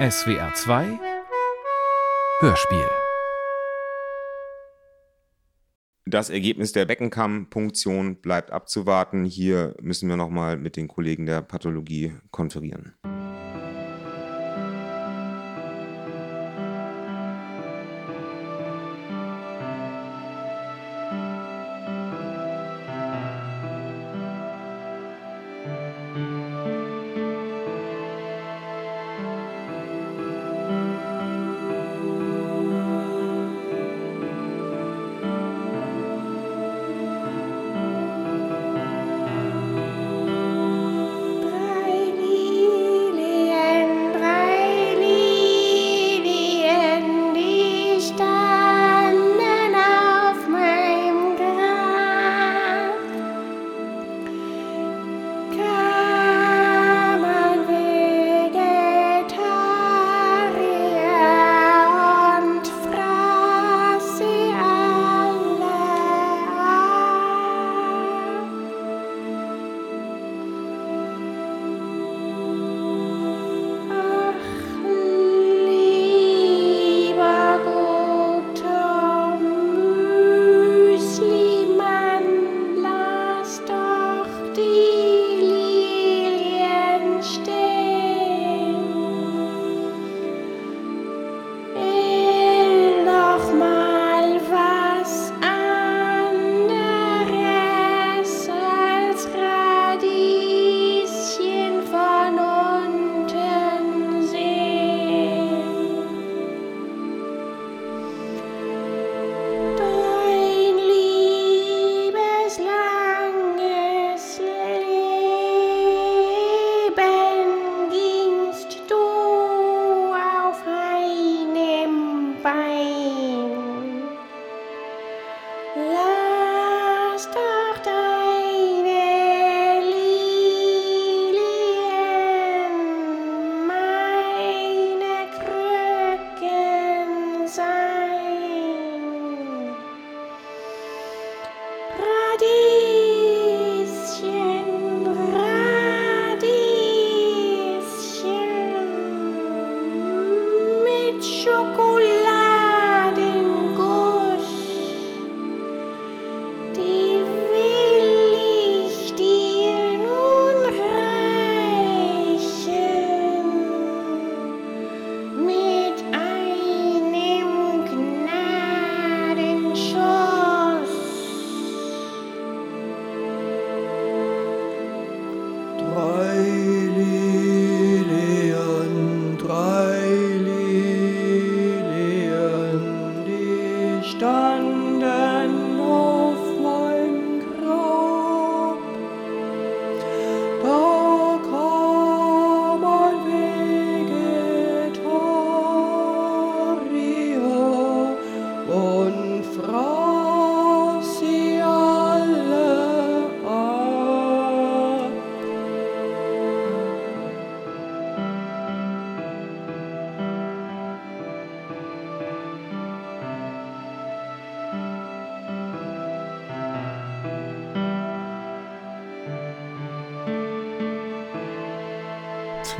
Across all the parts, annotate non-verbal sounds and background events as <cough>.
SWR 2 Hörspiel Das Ergebnis der Beckenkamm-Punktion bleibt abzuwarten. Hier müssen wir nochmal mit den Kollegen der Pathologie konferieren.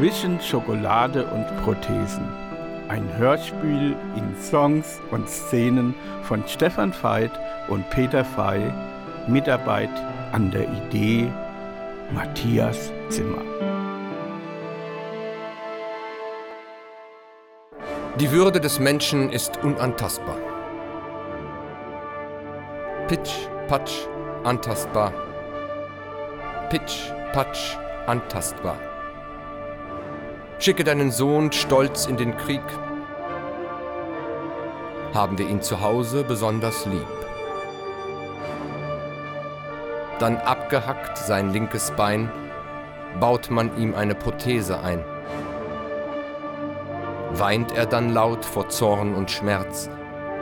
Zwischen Schokolade und Prothesen. Ein Hörspiel in Songs und Szenen von Stefan Veit und Peter Fey. Mitarbeit an der Idee Matthias Zimmer. Die Würde des Menschen ist unantastbar. Pitch, Patsch, antastbar. Pitch, Patsch, antastbar. Schicke deinen Sohn stolz in den Krieg. Haben wir ihn zu Hause besonders lieb. Dann abgehackt sein linkes Bein, baut man ihm eine Prothese ein. Weint er dann laut vor Zorn und Schmerz,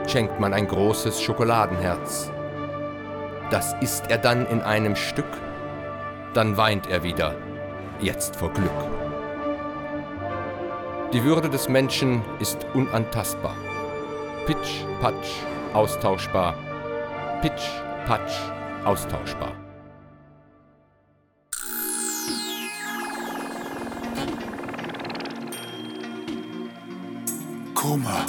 schenkt man ein großes Schokoladenherz. Das isst er dann in einem Stück, dann weint er wieder, jetzt vor Glück. Die Würde des Menschen ist unantastbar. Pitch, Patsch, austauschbar. Pitch, Patsch, austauschbar. Kummer.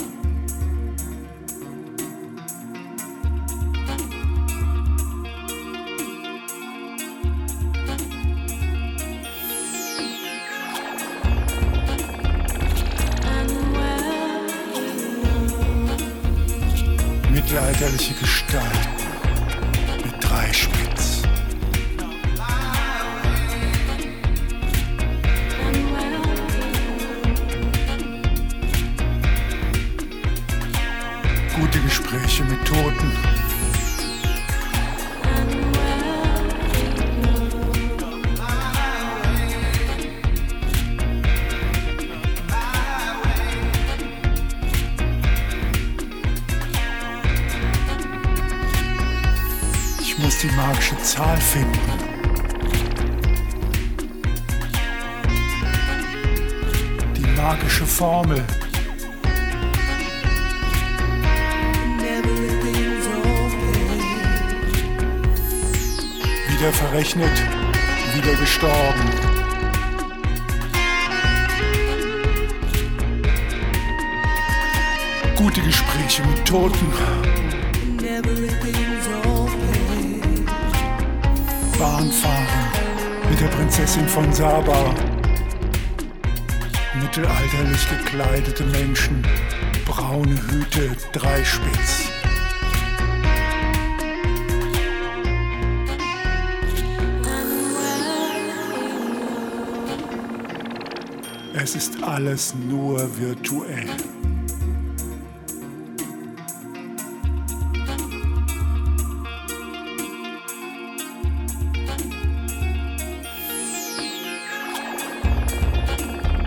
Es ist alles nur virtuell.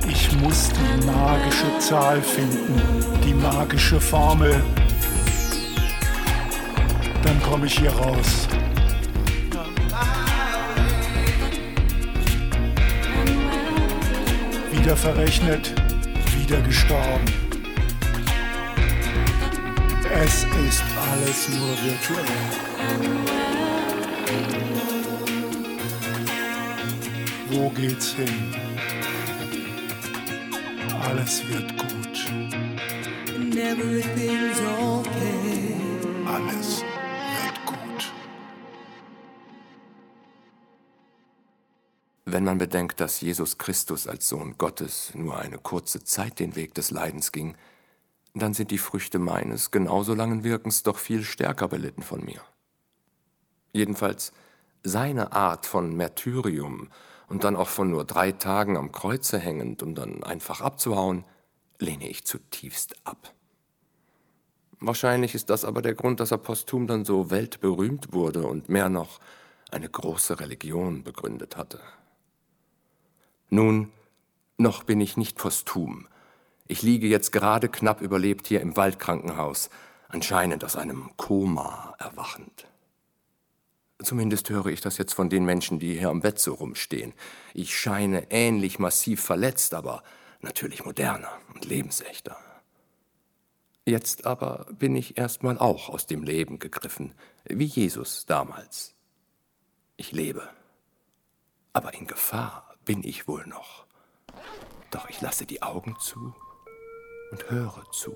Ich muss die magische Zahl finden, die magische Formel. Dann komme ich hier raus. Wieder verrechnet, wieder gestorben. Es ist alles nur virtuell. Wo geht's hin? Alles wird gut. Alles man bedenkt, dass Jesus Christus als Sohn Gottes nur eine kurze Zeit den Weg des Leidens ging, dann sind die Früchte meines genauso langen Wirkens doch viel stärker belitten von mir. Jedenfalls seine Art von Märtyrium und dann auch von nur drei Tagen am Kreuze hängend, um dann einfach abzuhauen, lehne ich zutiefst ab. Wahrscheinlich ist das aber der Grund, dass er posthum dann so weltberühmt wurde und mehr noch eine große Religion begründet hatte. Nun, noch bin ich nicht posthum. Ich liege jetzt gerade knapp überlebt hier im Waldkrankenhaus, anscheinend aus einem Koma erwachend. Zumindest höre ich das jetzt von den Menschen, die hier am Bett so rumstehen. Ich scheine ähnlich massiv verletzt, aber natürlich moderner und lebensechter. Jetzt aber bin ich erstmal auch aus dem Leben gegriffen, wie Jesus damals. Ich lebe, aber in Gefahr bin ich wohl noch. Doch ich lasse die Augen zu und höre zu.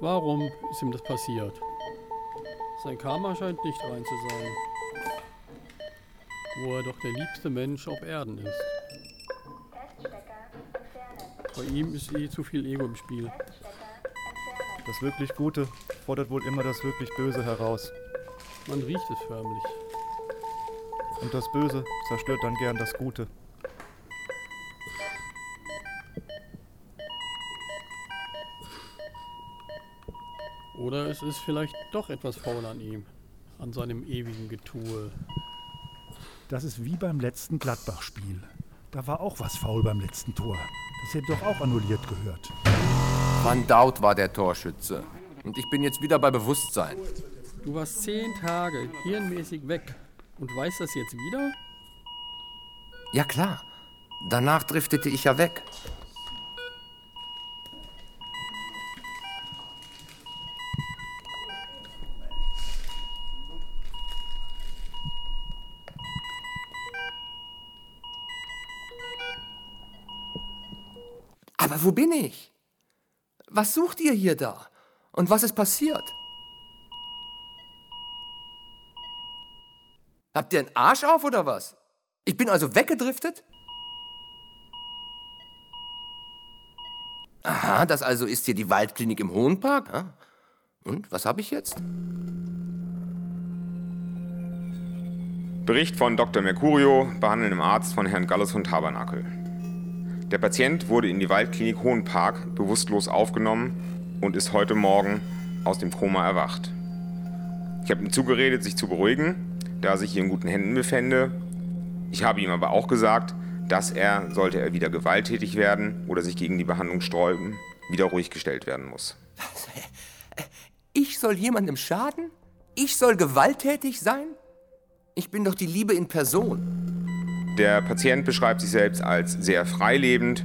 Warum ist ihm das passiert? Sein Karma scheint nicht rein zu sein. Wo er doch der liebste Mensch auf Erden ist. Bei ihm ist eh zu viel Ego im Spiel. Das wirklich Gute fordert wohl immer das wirklich Böse heraus. Man riecht es förmlich. Und das Böse zerstört dann gern das Gute. Oder es ist vielleicht doch etwas faul an ihm. An seinem ewigen Getue. Das ist wie beim letzten Gladbach-Spiel. Da war auch was faul beim letzten Tor. Das hätte doch auch annulliert gehört. Van Daut war der Torschütze. Und ich bin jetzt wieder bei Bewusstsein. Du warst zehn Tage hirnmäßig weg. Und weißt das jetzt wieder? Ja klar. Danach driftete ich ja weg. Aber wo bin ich? Was sucht ihr hier da? Und was ist passiert? Habt ihr einen Arsch auf oder was? Ich bin also weggedriftet? Aha, das also ist hier die Waldklinik im Hohenpark? Ja? Und was habe ich jetzt? Bericht von Dr. Mercurio, behandelndem Arzt von Herrn Gallus von Tabernakel. Der Patient wurde in die Waldklinik Hohenpark bewusstlos aufgenommen und ist heute Morgen aus dem Koma erwacht. Ich habe ihm zugeredet, sich zu beruhigen, da er sich hier in guten Händen befände. Ich habe ihm aber auch gesagt, dass er, sollte er wieder gewalttätig werden oder sich gegen die Behandlung sträuben, wieder ruhig gestellt werden muss. Ich soll jemandem schaden? Ich soll gewalttätig sein? Ich bin doch die Liebe in Person. Der Patient beschreibt sich selbst als sehr freilebend,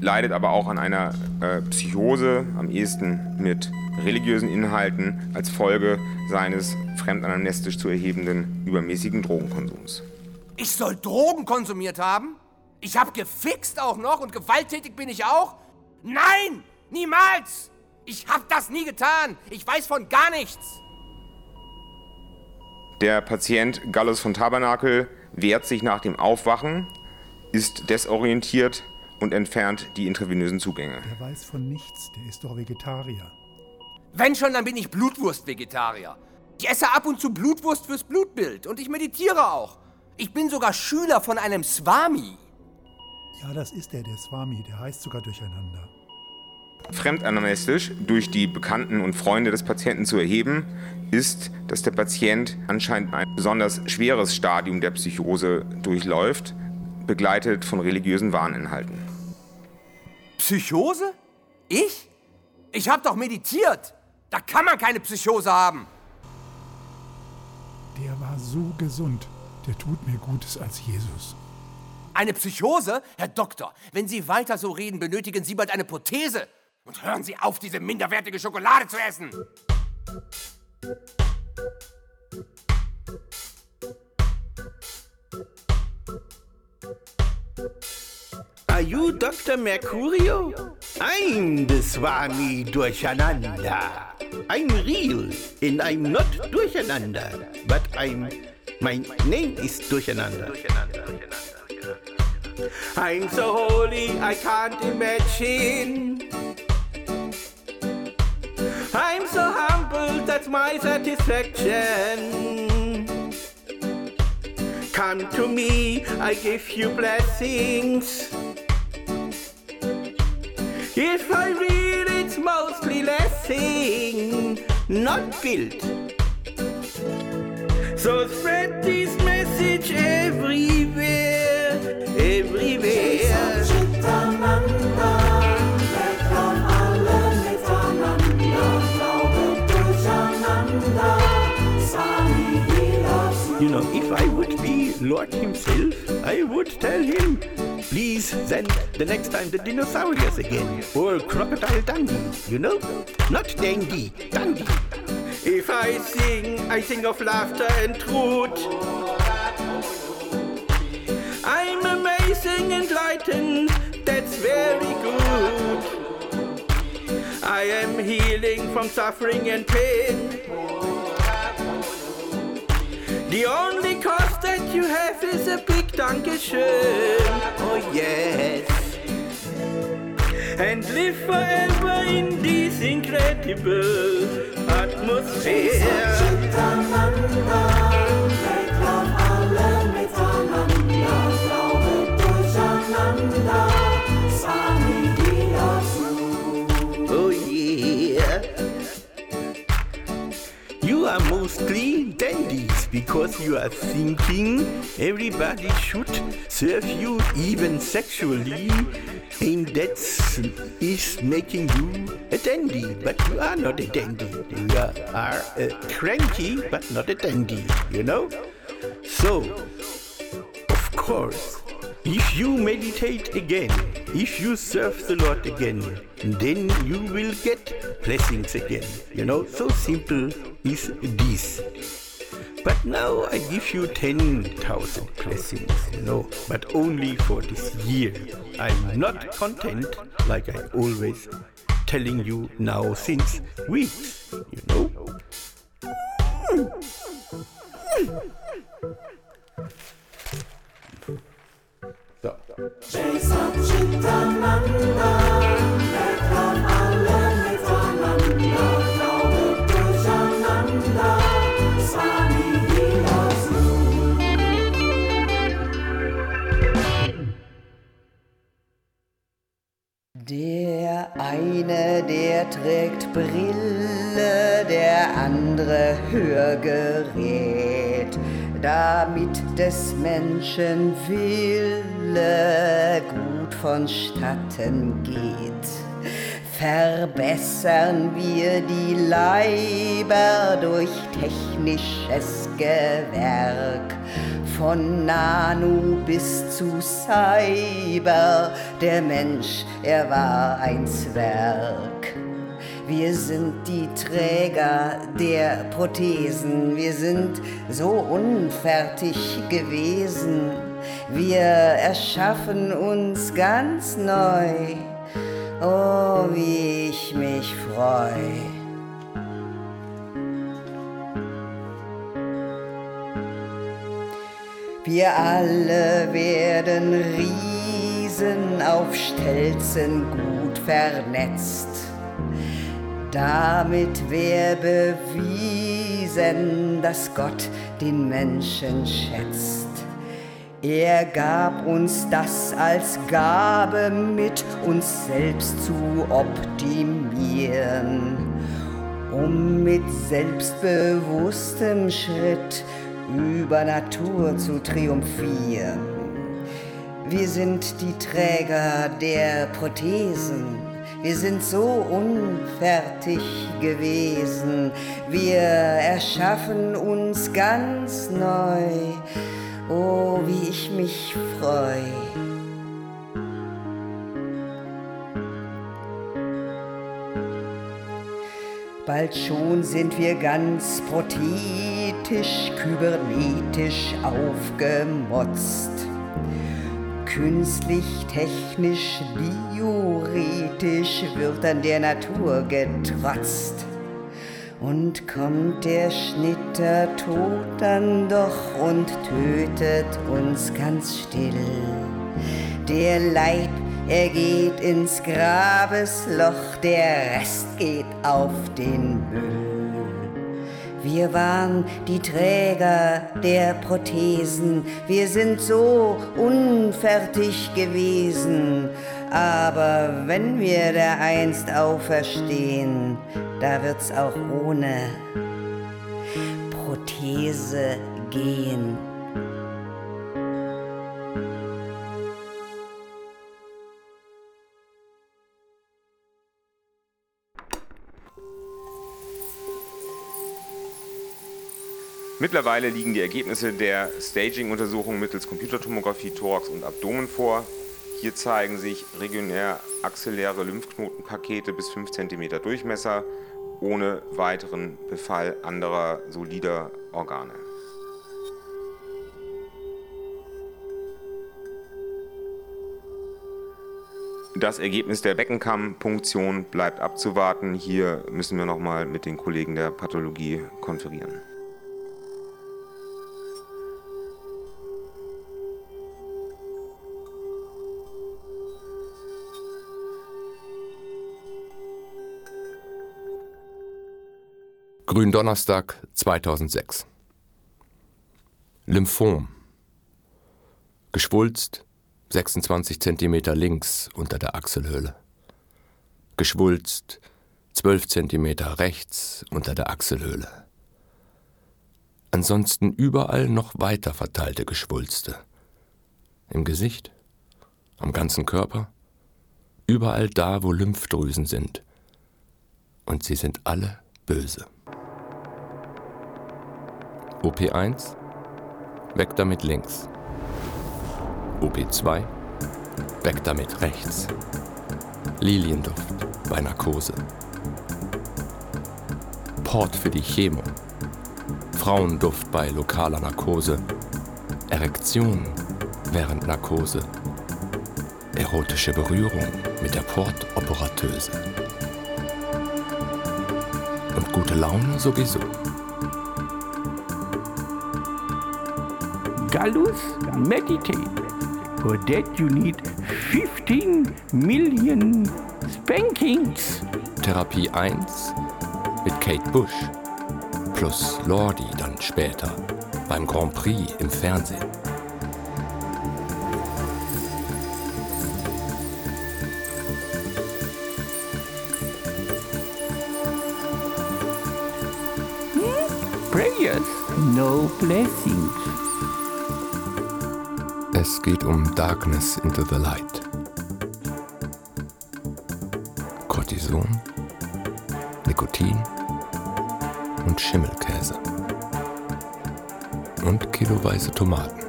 leidet aber auch an einer äh, Psychose, am ehesten mit religiösen Inhalten, als Folge seines fremdanamnestisch zu erhebenden übermäßigen Drogenkonsums. Ich soll Drogen konsumiert haben? Ich hab gefixt auch noch und gewalttätig bin ich auch? Nein! Niemals! Ich hab das nie getan! Ich weiß von gar nichts! Der Patient Gallus von Tabernakel wehrt sich nach dem Aufwachen, ist desorientiert und entfernt die intravenösen Zugänge. Der weiß von nichts, der ist doch Vegetarier. Wenn schon, dann bin ich Blutwurst-Vegetarier. Ich esse ab und zu Blutwurst fürs Blutbild und ich meditiere auch. Ich bin sogar Schüler von einem Swami. Ja, das ist er, der Swami, der heißt sogar durcheinander. Fremdanamnestisch durch die Bekannten und Freunde des Patienten zu erheben, ist, dass der Patient anscheinend ein besonders schweres Stadium der Psychose durchläuft, begleitet von religiösen Warninhalten. Psychose? Ich? Ich hab doch meditiert. Da kann man keine Psychose haben. Der war so gesund. Der tut mir Gutes als Jesus. Eine Psychose? Herr Doktor, wenn Sie weiter so reden, benötigen Sie bald eine Prothese. Und hören Sie auf, diese minderwertige Schokolade zu essen. Are you Dr. Mercurio? I'm the Swami Durcheinander. I'm real and I'm not Durcheinander, but I'm. My name is Durcheinander. I'm so holy I can't imagine. I'm so humble, that's my satisfaction. Come to me, I give you blessings. If I read, it's mostly blessing, not guilt. So spread this message everywhere, know, if I would be Lord himself, I would tell him, please send the next time the dinosaurs again, or Crocodile Dundee, you know? Not Dandy, Dundee. If I sing, I sing of laughter and truth. I'm amazing, enlightened, that's very good. I am healing from suffering and pain. The only cost that you have is a big Dankeschön. Oh yes. And live forever in this incredible atmosphere. Oh You are mostly dandies because you are thinking everybody should serve you even sexually, and that is making you a dandy. But you are not a dandy. You are, a cranky, but not a dandy. You know. So, of course, if you meditate again, if you serve the Lord again, then you will get blessings again. You know, so simple is this. But now I give you 10,000 blessings, you know, but only for this year. I'm not content, like I always telling you now since weeks, you know? Der eine, der trägt Brille, der andere Hörgerät, damit des Menschen Wille gut vonstatten geht. Verbessern wir die Leiber durch technisches Gewerk von Nano bis zu Cyber, der Mensch, er war ein Zwerg. Wir sind die Träger der Prothesen, wir sind so unfertig gewesen. Wir erschaffen uns ganz neu. Oh, wie ich mich freu. Wir alle werden Riesen auf Stelzen gut vernetzt. Damit wär bewiesen, dass Gott den Menschen schätzt. Er gab uns das als Gabe mit, uns selbst zu optimieren, um mit selbstbewusstem Schritt über Natur zu triumphieren. Wir sind die Träger der Prothesen. Wir sind so unfertig gewesen. Wir erschaffen uns ganz neu. Oh, wie ich mich freu. Bald schon sind wir ganz prothetisch, kybernetisch aufgemotzt. Künstlich, technisch, diuretisch wird an der Natur getrotzt. Und kommt der Schnittertod dann doch und tötet uns ganz still. Der Leib, er geht ins Grabesloch, der Rest geht auf den Müll. Wir waren die Träger der Prothesen, wir sind so unfertig gewesen. Aber wenn wir da einst auferstehen, da wird's auch ohne Prothese gehen. Mittlerweile liegen die Ergebnisse der Staging-Untersuchung mittels Computertomographie Thorax und Abdomen vor. Hier zeigen sich regionär axilläre Lymphknotenpakete bis 5 cm Durchmesser ohne weiteren Befall anderer solider Organe. Das Ergebnis der Beckenkammpunktion bleibt abzuwarten. Hier müssen wir nochmal mit den Kollegen der Pathologie konferieren. Gründonnerstag 2006. Lymphom. Geschwulst 26 cm links unter der Achselhöhle. Geschwulst 12 cm rechts unter der Achselhöhle. Ansonsten überall noch weiter verteilte Geschwulste. Im Gesicht, am ganzen Körper, überall da, wo Lymphdrüsen sind. Und sie sind alle böse. OP1, weg damit links. OP2, weg damit rechts. Lilienduft bei Narkose. Port für die Chemo. Frauenduft bei lokaler Narkose, Erektion während Narkose, erotische Berührung mit der Portoperatöse. Und gute Laune sowieso. Gallus, meditate. For that you need 15 million spankings. Therapie 1 mit Kate Bush plus Lordi dann später beim Grand Prix im Fernsehen. Prayers, no blessings. Es geht um Darkness into the Light. Cortison, Nikotin und Schimmelkäse. Und kiloweise Tomaten.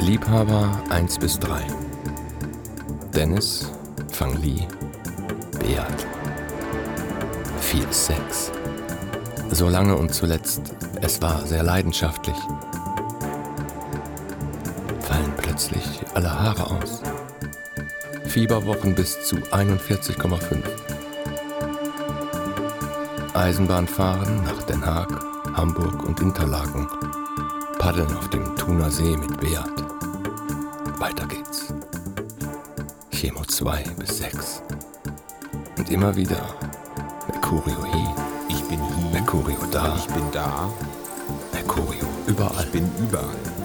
Liebhaber 1 bis 3. Dennis, Fang Li, Beat. Viel Sex. So lange und zuletzt, es war sehr leidenschaftlich. Plötzlich alle Haare aus. Fieberwochen bis zu 41,5. Eisenbahnfahren nach Den Haag, Hamburg und Interlaken. Paddeln auf dem Thuner See mit Beat. Weiter geht's. Chemo 2 bis 6. Und immer wieder Mercurio hier. Ich bin hier. Mercurio da. Ich bin da. Mercurio überall. Ich bin überall.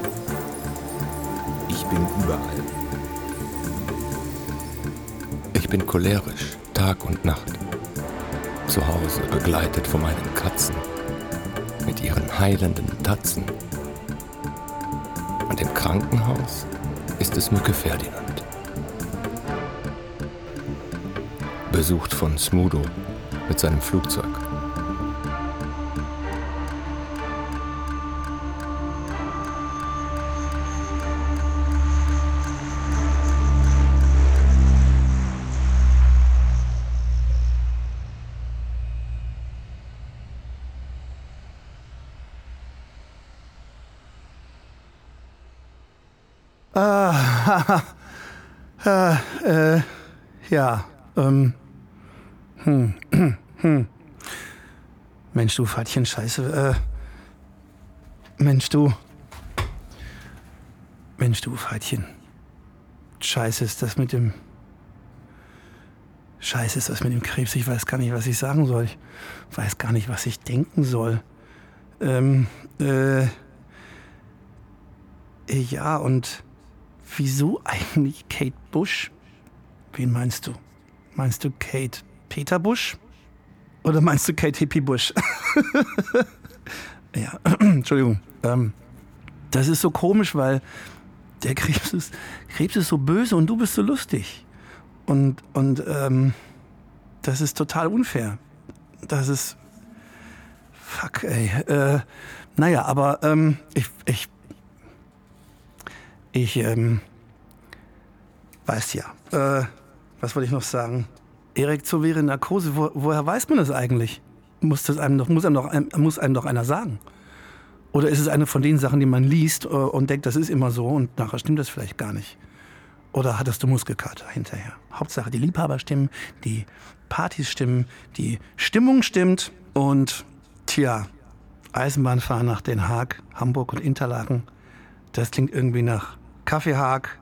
Überall. Ich bin cholerisch, Tag und Nacht. Zu Hause begleitet von meinen Katzen. Mit ihren heilenden Tatzen. Und im Krankenhaus ist es Mücke Ferdinand. Besucht von Smudo mit seinem Flugzeug. Ja, ähm, hm, <clears throat> hm. Mensch, du Fatchen, scheiße, äh, Mensch, du, Mensch, du Fatchen, scheiße ist das mit dem, scheiße ist das mit dem Krebs, ich weiß gar nicht, was ich sagen soll, ich weiß gar nicht, was ich denken soll, ähm, äh, ja, und wieso eigentlich Kate Bush? Wen meinst du? Meinst du Kate Peter Bush? Oder meinst du Kate Hippie Bush? <laughs> ja, <clears throat> Entschuldigung. Ähm, das ist so komisch, weil der Krebs ist, Krebs ist so böse und du bist so lustig. Und, und ähm, das ist total unfair. Das ist. Fuck, ey. Äh, naja, aber ähm, ich, ich ich, ähm, weiß ja. Äh, was wollte ich noch sagen? Erektiovere Narkose, wo, woher weiß man das eigentlich? Muss, das einem doch, muss, einem doch, muss einem doch einer sagen? Oder ist es eine von den Sachen, die man liest äh, und denkt, das ist immer so und nachher stimmt das vielleicht gar nicht? Oder hattest du Muskelkater hinterher? Hauptsache die Liebhaber stimmen, die Partys stimmen, die Stimmung stimmt und tja, Eisenbahnfahren nach Den Haag, Hamburg und Interlaken, das klingt irgendwie nach Kaffeehag,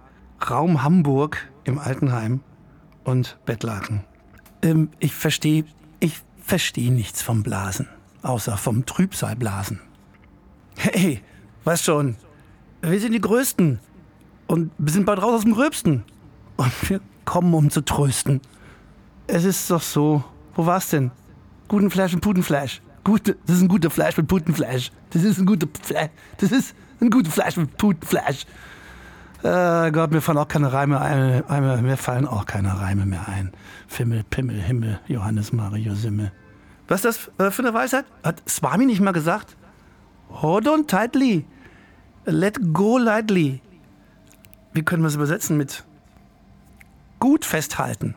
Raum Hamburg im Altenheim und Bettlaken. Ähm, ich verstehe, ich verstehe nichts vom Blasen, außer vom Trübsalblasen. Hey, weißt schon, wir sind die Größten und wir sind bald raus aus dem Gröbsten. Und wir kommen, um zu trösten. Es ist doch so, wo war's denn? Guten Flash und Putenflash. Gute, das ist ein guter Flash mit Putenflash. Das ist ein guter Flash. Das ist ein guter Flash mit Putenflash. Äh, Gott, mir fallen auch keine Reime ein. Mir fallen auch keine Reime mehr ein. Fimmel, Pimmel, Himmel, Johannes Mario Simmel. Was ist das äh, für eine Weisheit? Hat Swami nicht mal gesagt? Hold on tightly. Let go lightly. Wie können wir es übersetzen mit gut festhalten?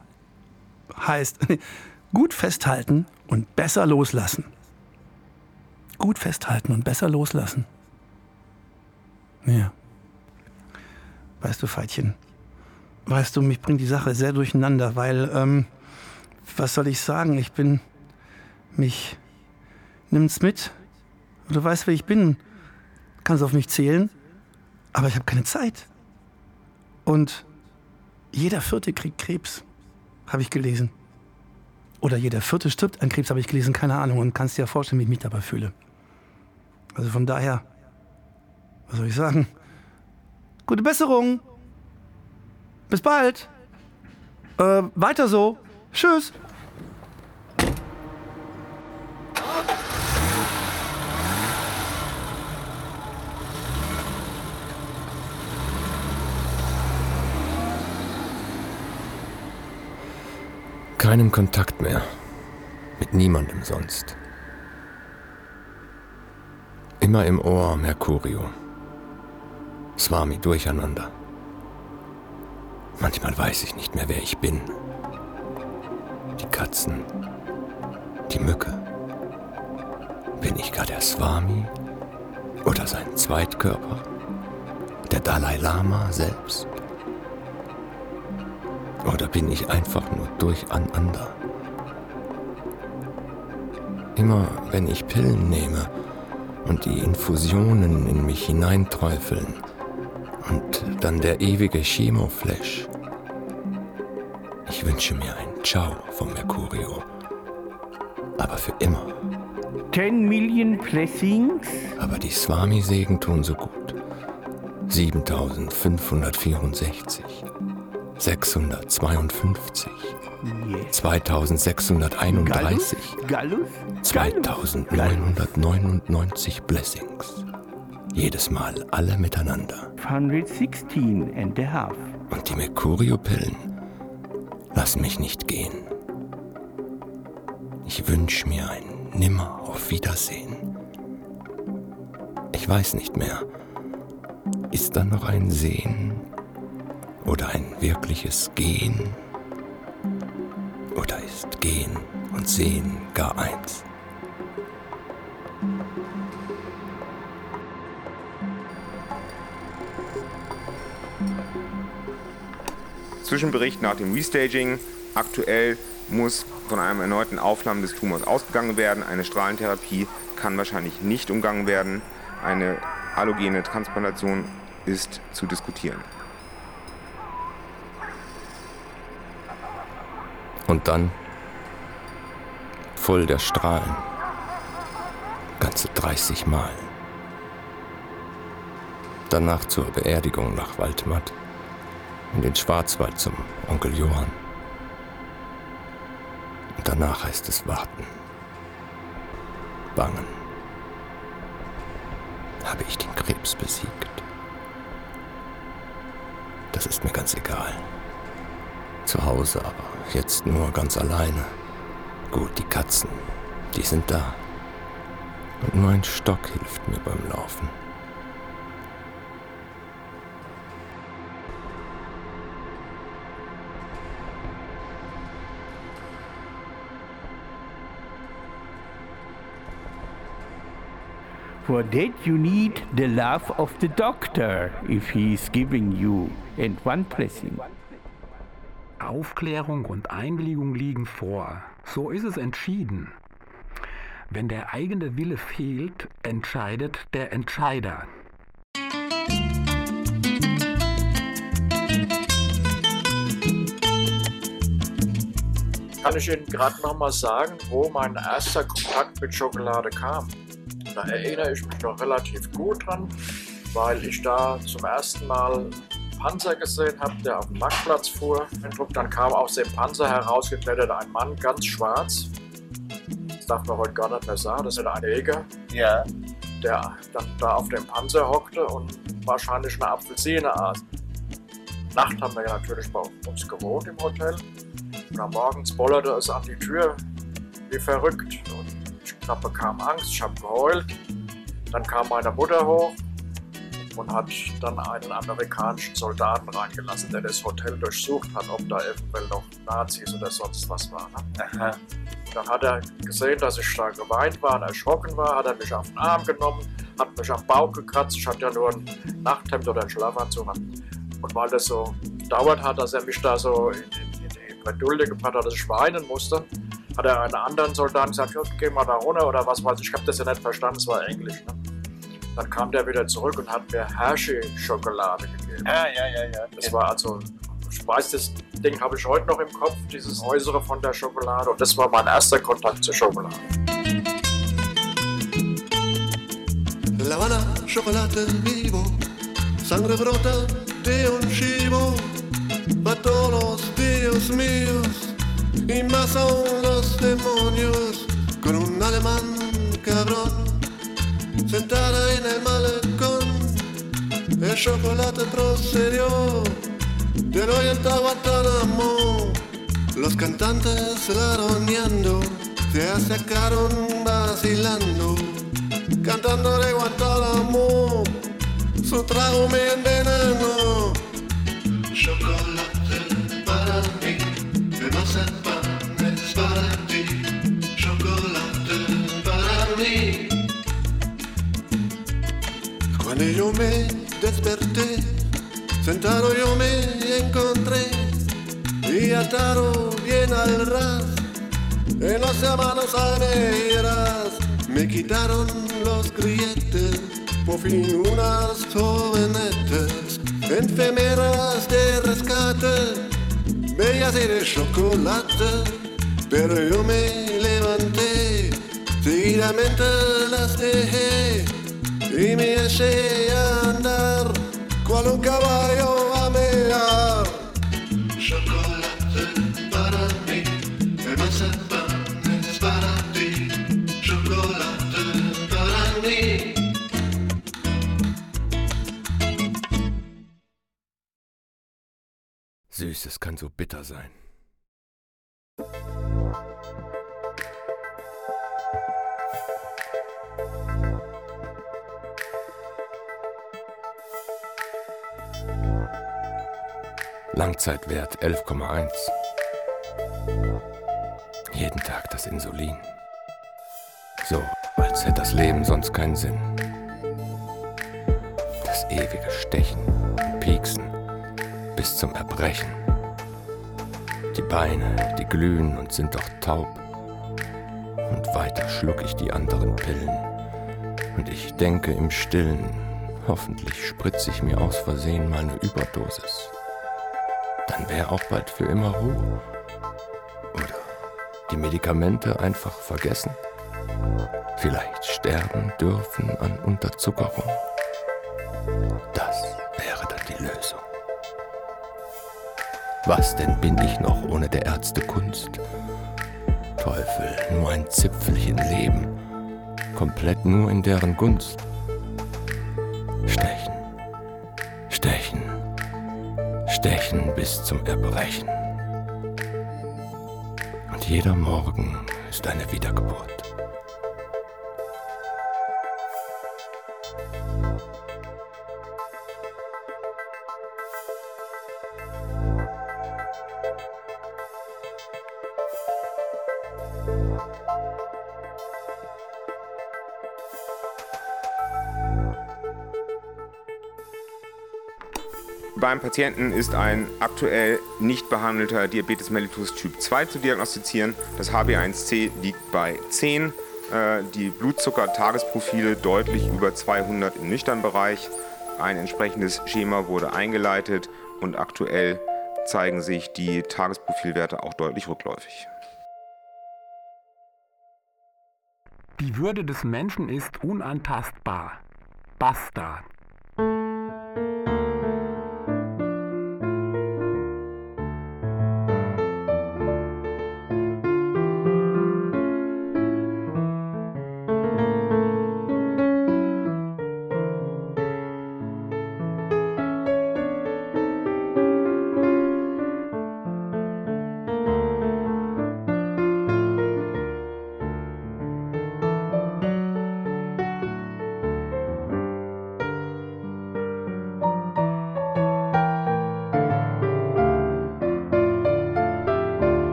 Heißt, <laughs> gut festhalten und besser loslassen. gut festhalten und besser loslassen. Ja. Weißt du, Veitchen, weißt du, mich bringt die Sache sehr durcheinander, weil, ähm, was soll ich sagen? Ich bin, mich, nimm's mit. Du weißt, wer ich bin. Kannst auf mich zählen. Aber ich habe keine Zeit. Und jeder Vierte kriegt Krebs, habe ich gelesen. Oder jeder Vierte stirbt an Krebs, habe ich gelesen, keine Ahnung. Und kannst dir ja vorstellen, wie ich mich dabei fühle. Also von daher, was soll ich sagen? Gute Besserung. Bis bald. Äh, weiter so. Tschüss. Keinen Kontakt mehr. Mit niemandem sonst. Immer im Ohr Mercurio. Swami durcheinander. Manchmal weiß ich nicht mehr, wer ich bin. Die Katzen. Die Mücke. Bin ich gar der Swami? Oder sein Zweitkörper? Der Dalai Lama selbst? Oder bin ich einfach nur durcheinander? Immer wenn ich Pillen nehme und die Infusionen in mich hineinträufeln und dann der ewige Chemoflash. Ich wünsche mir ein Ciao vom Mercurio. Aber für immer. 10 Million Blessings? Aber die Swami-Segen tun so gut. 7564. 652. Yes. 2631. Gallus? 2999 Blessings. Jedes Mal alle miteinander. 116 and a half. Und die Mercurio-Pillen lassen mich nicht gehen. Ich wünsche mir ein Nimmer auf Wiedersehen. Ich weiß nicht mehr. Ist da noch ein Sehen oder ein wirkliches Gehen? Oder ist Gehen und Sehen gar eins? Zwischenbericht nach dem Restaging. Aktuell muss von einem erneuten Aufnahmen des Tumors ausgegangen werden. Eine Strahlentherapie kann wahrscheinlich nicht umgangen werden. Eine allogene Transplantation ist zu diskutieren. Und dann voll der Strahlen. Ganze 30 Mal. Danach zur Beerdigung nach Waldmatt. In den Schwarzwald zum Onkel Johann. Und danach heißt es warten. Bangen. Habe ich den Krebs besiegt? Das ist mir ganz egal. Zu Hause aber jetzt nur ganz alleine. Gut, die Katzen, die sind da. Und nur ein Stock hilft mir beim Laufen. For that you need the love of the doctor, if he is giving you, and one blessing. Aufklärung und Einwilligung liegen vor. So ist es entschieden. Wenn der eigene Wille fehlt, entscheidet der Entscheider. Kann ich Ihnen gerade noch mal sagen, wo mein erster Kontakt mit Schokolade kam? Da erinnere ich mich noch relativ gut dran, weil ich da zum ersten Mal Panzer gesehen habe, der auf dem Marktplatz fuhr. Dann kam aus dem Panzer herausgeklettert ein Mann, ganz schwarz. Das darf man heute gar nicht mehr sagen, das ist ein Jäger. Ja. Der dann da auf dem Panzer hockte und wahrscheinlich eine Apfelsine aß. Nacht haben wir ja natürlich bei uns gewohnt im Hotel. Und am Morgens bollerte es an die Tür wie verrückt. Und ich bekam Angst, ich habe geheult. Dann kam meine Mutter hoch und hat dann einen amerikanischen Soldaten reingelassen, der das Hotel durchsucht hat, ob da eventuell noch Nazis oder sonst was war. Ne? Aha. Dann hat er gesehen, dass ich da geweint war und erschrocken war, hat er mich auf den Arm genommen, hat mich am Bauch gekratzt. Ich hatte ja nur ein Nachthemd oder ein Schlafanzug an. Und weil das so dauert hat, dass er mich da so in, in, in die Bredouille gebracht hat, dass ich weinen musste, hat er einen anderen Soldaten gesagt, ja, geh mal da runter oder was weiß ich. Ich habe das ja nicht verstanden, es war Englisch. Ne? Dann kam der wieder zurück und hat mir Hershey-Schokolade gegeben. Ja, ja, ja, ja. Das war also, ich weiß, das Ding habe ich heute noch im Kopf, dieses Äußere von der Schokolade. Und das war mein erster Kontakt zur Schokolade. La Habana, chocolate vivo, sangre brota de un chivo, para todos los días míos, y más aún los demonios, con un alemán cabrón, sentada en el malecón, el chocolate procedió. Del Oriente a Guantánamo, los cantantes laroneando, se acercaron vacilando. Cantando de Guantánamo, su trago me envenenó. Chocolate yo me desperté, sentado yo me encontré y atado bien al ras. En las manos negras me quitaron los grilletes, por fin unas jovenetes, enfermeras de rescate, bellas y de chocolate, pero yo me levanté, seguidamente las dejé y me a andar, cual un caballo a mear. Chocolate para mí, el mazapán es para ti. Chocolate para mí. Süßes kann so bitter sein. Langzeitwert 11,1. Jeden Tag das Insulin. So, als hätte das Leben sonst keinen Sinn. Das ewige Stechen, Pieksen, bis zum Erbrechen. Die Beine, die glühen und sind doch taub. Und weiter schluck ich die anderen Pillen. Und ich denke im Stillen, hoffentlich spritze ich mir aus Versehen mal eine Überdosis. Dann wäre auch bald für immer Ruhe. Oder die Medikamente einfach vergessen. Vielleicht sterben dürfen an Unterzuckerung. Das wäre dann die Lösung. Was denn bin ich noch ohne der Ärzte Kunst? Teufel, nur ein Zipfelchen Leben, komplett nur in deren Gunst. Stechen, stechen, stechen bis zum Erbrechen. Und jeder Morgen ist eine Wiedergeburt. Beim Patienten ist ein aktuell nicht behandelter Diabetes mellitus Typ 2 zu diagnostizieren. Das HB1C liegt bei 10. Äh, Die Blutzucker-Tagesprofile deutlich über 200 im nüchternen Bereich. Ein entsprechendes Schema wurde eingeleitet und aktuell zeigen sich die Tagesprofilwerte auch deutlich rückläufig. Die Würde des Menschen ist unantastbar. Basta.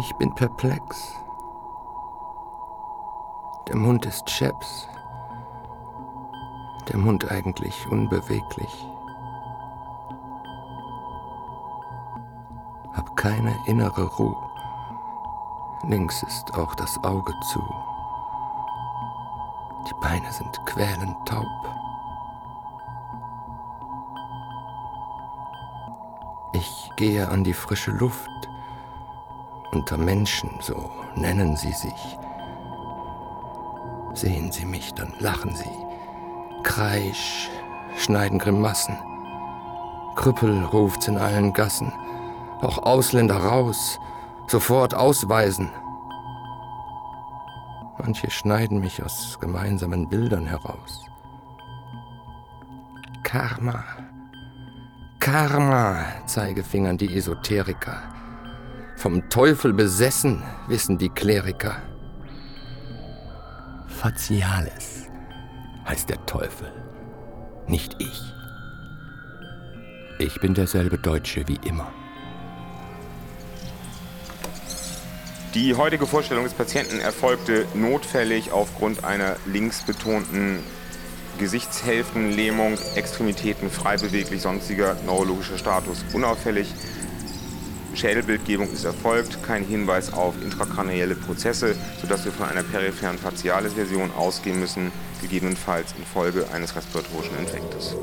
Ich bin perplex. Der Mund ist Chaps. Der Mund eigentlich unbeweglich. Hab keine innere Ruhe. Links ist auch das Auge zu. Die Beine sind quälend taub. Ich gehe an die frische Luft. Unter Menschen, so nennen sie sich. Sehen sie mich, dann lachen sie. Kreisch, schneiden Grimassen. Krüppel ruft's in allen Gassen. Auch Ausländer raus, sofort ausweisen. Manche schneiden mich aus gemeinsamen Bildern heraus. Karma. Karma, Zeigefingern die Esoteriker. Vom Teufel besessen, wissen die Kleriker. Faciales heißt der Teufel, nicht ich. Ich bin derselbe Deutsche wie immer. Die heutige Vorstellung des Patienten erfolgte notfällig aufgrund einer linksbetonten Gesichtshälftenlähmung, Extremitäten frei beweglich, sonstiger neurologischer Status unauffällig. Schädelbildgebung ist erfolgt, kein Hinweis auf intrakranielle Prozesse, sodass wir von einer peripheren Facialis-Version ausgehen müssen, gegebenenfalls infolge eines respiratorischen Infektes.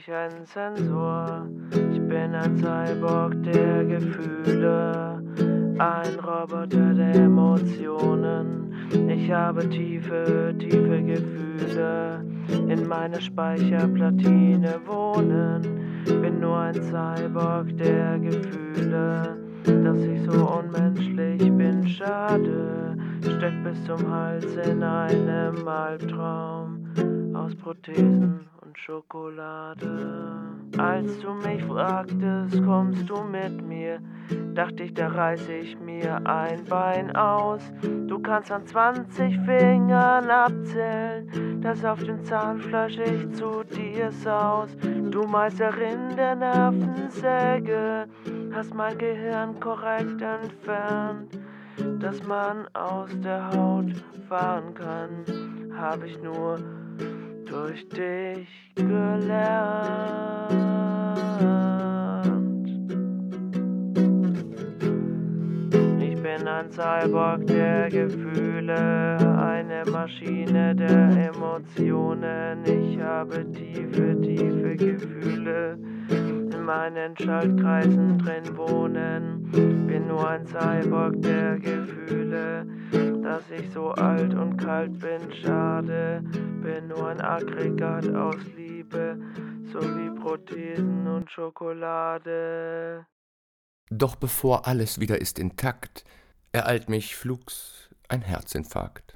Ich einen Sensor. Ich bin ein Cyborg der Gefühle, ein Roboter der Emotionen. Ich habe tiefe, tiefe Gefühle in meiner Speicherplatine wohnen. Bin nur ein Cyborg der Gefühle, dass ich so unmenschlich bin. Schade, steck bis zum Hals in einem Albtraum aus Prothesen und Schokolade. Als du mich fragtest, kommst du mit mir, dachte ich, da reiß ich mir ein Bein aus. Du kannst an 20 Fingern abzählen, dass auf dem Zahnfleisch ich zu dir saus. Du Meisterin der Nervensäge, hast mein Gehirn korrekt entfernt. Dass man aus der Haut fahren kann, hab ich nur durch dich gelernt. Ich bin ein Cyborg der Gefühle, eine Maschine der Emotionen. Ich habe tiefe, tiefe Gefühle in meinen Schaltkreisen drin wohnen. Bin nur ein Cyborg der Gefühle, dass ich so alt und kalt bin. Schade, bin nur ein Aggregat aus Liebe, so wie Prothesen und Schokolade. Doch bevor alles wieder ist intakt, ereilt mich flugs ein Herzinfarkt.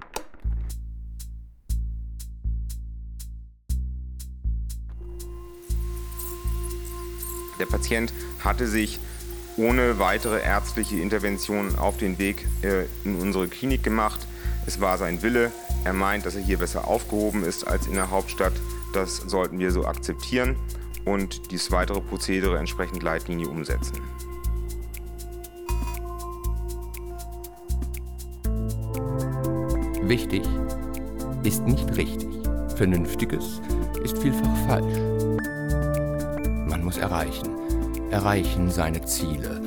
Der Patient hatte sich ohne weitere ärztliche Intervention auf den Weg äh, in unsere Klinik gemacht. Es war sein Wille. Er meint, dass er hier besser aufgehoben ist als in der Hauptstadt. Das sollten wir so akzeptieren und dieses weitere Prozedere entsprechend Leitlinie umsetzen. Wichtig ist nicht richtig. Vernünftiges ist vielfach falsch. Man muss erreichen, erreichen seine Ziele.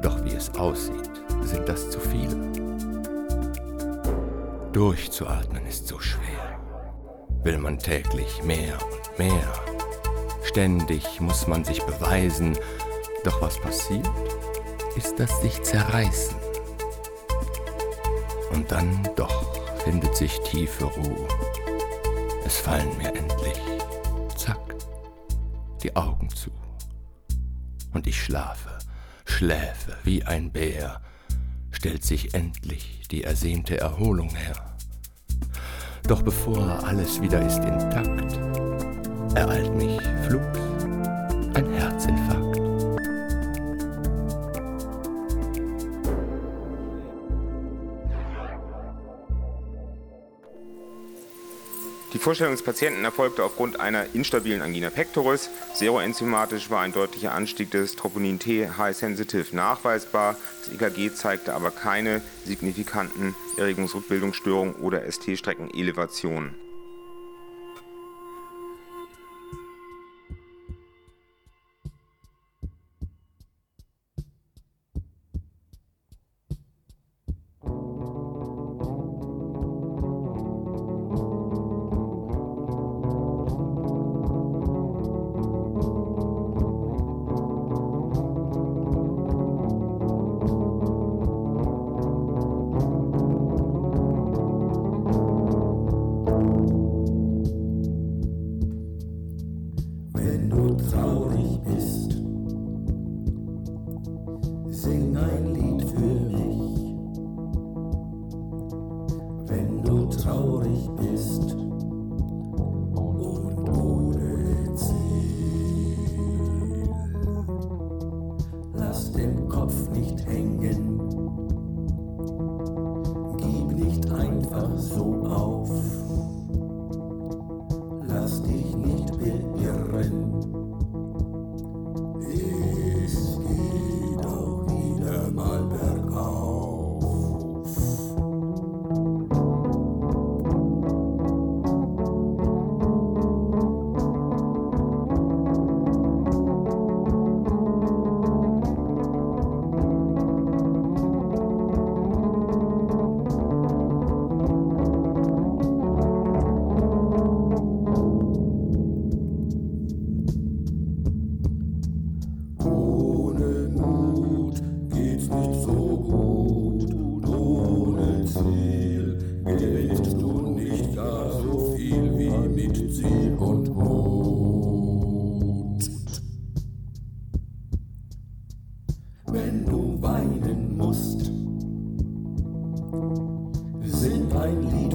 Doch wie es aussieht, sind das zu viele. Durchzuatmen ist so schwer. Will man täglich mehr und mehr. Ständig muss man sich beweisen. Doch was passiert, ist das sich zerreißen. Und dann doch findet sich tiefe Ruhe. Es fallen mir endlich, zack, die Augen zu. Und ich schlafe, schläfe wie ein Bär, stellt sich endlich die ersehnte Erholung her. Doch bevor alles wieder ist intakt, ereilt mich flugs ein Herzinfarkt. Die Vorstellung des Patienten erfolgte aufgrund einer instabilen Angina pectoris. Seroenzymatisch war ein deutlicher Anstieg des Troponin T High Sensitive nachweisbar. Das EKG zeigte aber keine signifikanten Erregungsrückbildungsstörungen oder ST-Streckenelevationen. Sing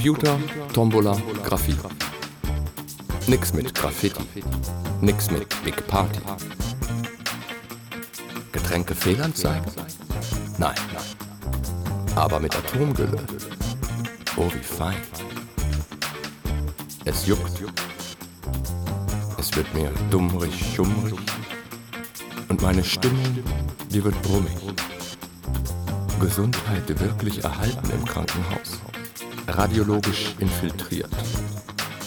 Computer, Tombola, Graphie. Nix mit Graffiti. Nix mit Big Party. Getränke Fehlanzeige? Nein. Aber mit Atomgülle. Oh, wie fein. Es juckt. Es wird mir dummrig, schummrig. Und meine Stimmung, die wird brummig. Gesundheit wirklich erhalten im Krankenhaus. Radiologisch infiltriert.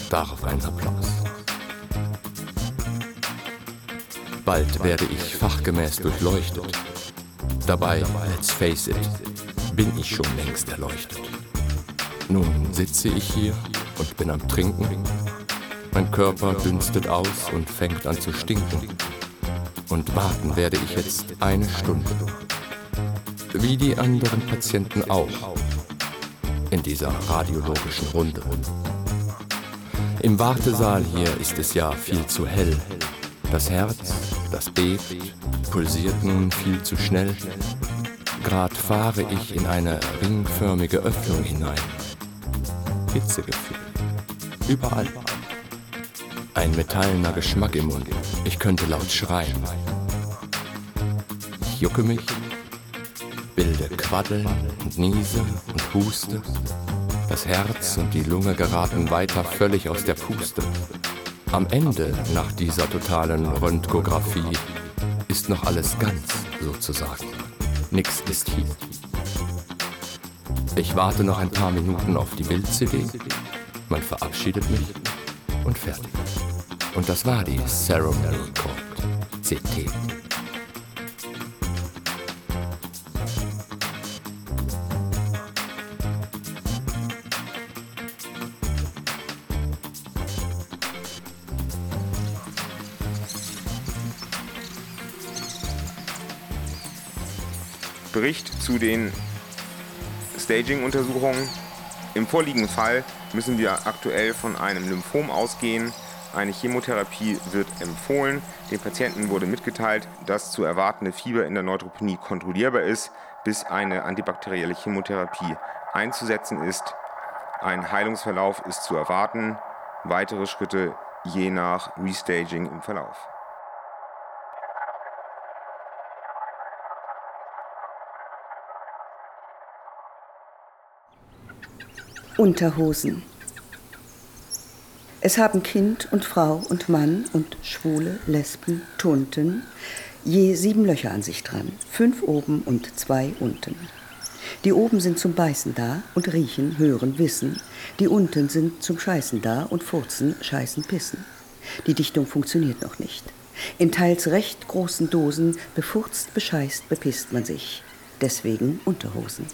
Darauf ein Applaus. Bald werde ich fachgemäß durchleuchtet. Dabei, let's face it, bin ich schon längst erleuchtet. Nun sitze ich hier und bin am Trinken. Mein Körper dünstet aus und fängt an zu stinken. Und warten werde ich jetzt eine Stunde. Wie die anderen Patienten auch. In dieser radiologischen Runde. Im Wartesaal hier ist es ja viel zu hell. Das Herz, das bebt, pulsiert nun viel zu schnell. Grad fahre ich in eine ringförmige Öffnung hinein. Hitzegefühl. Überall. Ein metallener Geschmack im Mund. Ich könnte laut schreien. Ich jucke mich, bilde Quaddeln und niese und huste. Das Herz und die Lunge geraten weiter völlig aus der Puste. Am Ende, nach dieser totalen Röntgographie, ist noch alles ganz, sozusagen. Nix ist hier. Ich warte noch ein paar Minuten auf die Bild-CD. Man verabschiedet mich und fertig. Und das war die Ceremony Code CT. Zu den Staging-Untersuchungen. Im vorliegenden Fall müssen wir aktuell von einem Lymphom ausgehen. Eine Chemotherapie wird empfohlen. Dem Patienten wurde mitgeteilt, dass zu erwartende Fieber in der Neutropenie kontrollierbar ist, bis eine antibakterielle Chemotherapie einzusetzen ist. Ein Heilungsverlauf ist zu erwarten. Weitere Schritte je nach Restaging im Verlauf. Unterhosen. Es haben Kind und Frau und Mann und Schwule, Lesben, Tunten je sieben Löcher an sich dran, fünf oben und zwei unten. Die oben sind zum Beißen da und riechen, hören, wissen. Die unten sind zum Scheißen da und furzen, scheißen, pissen. Die Dichtung funktioniert noch nicht. In teils recht großen Dosen befurzt, bescheißt, bepisst man sich. Deswegen Unterhosen.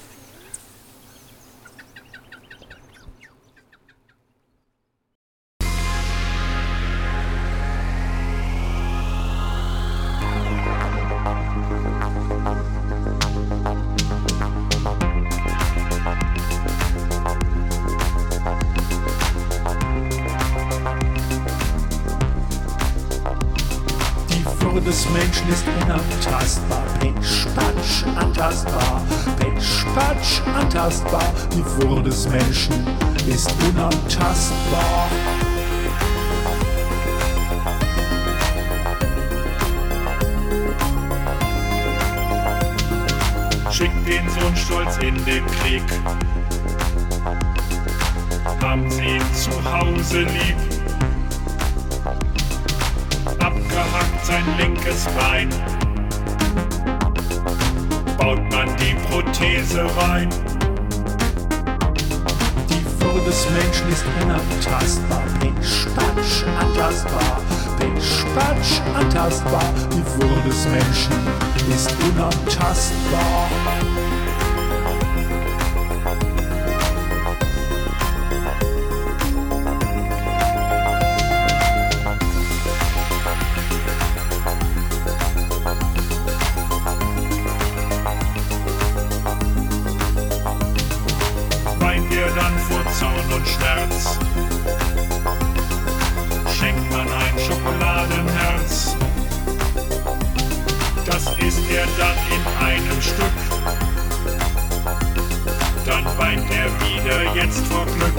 Stück. Dann weint er wieder jetzt vor Glück.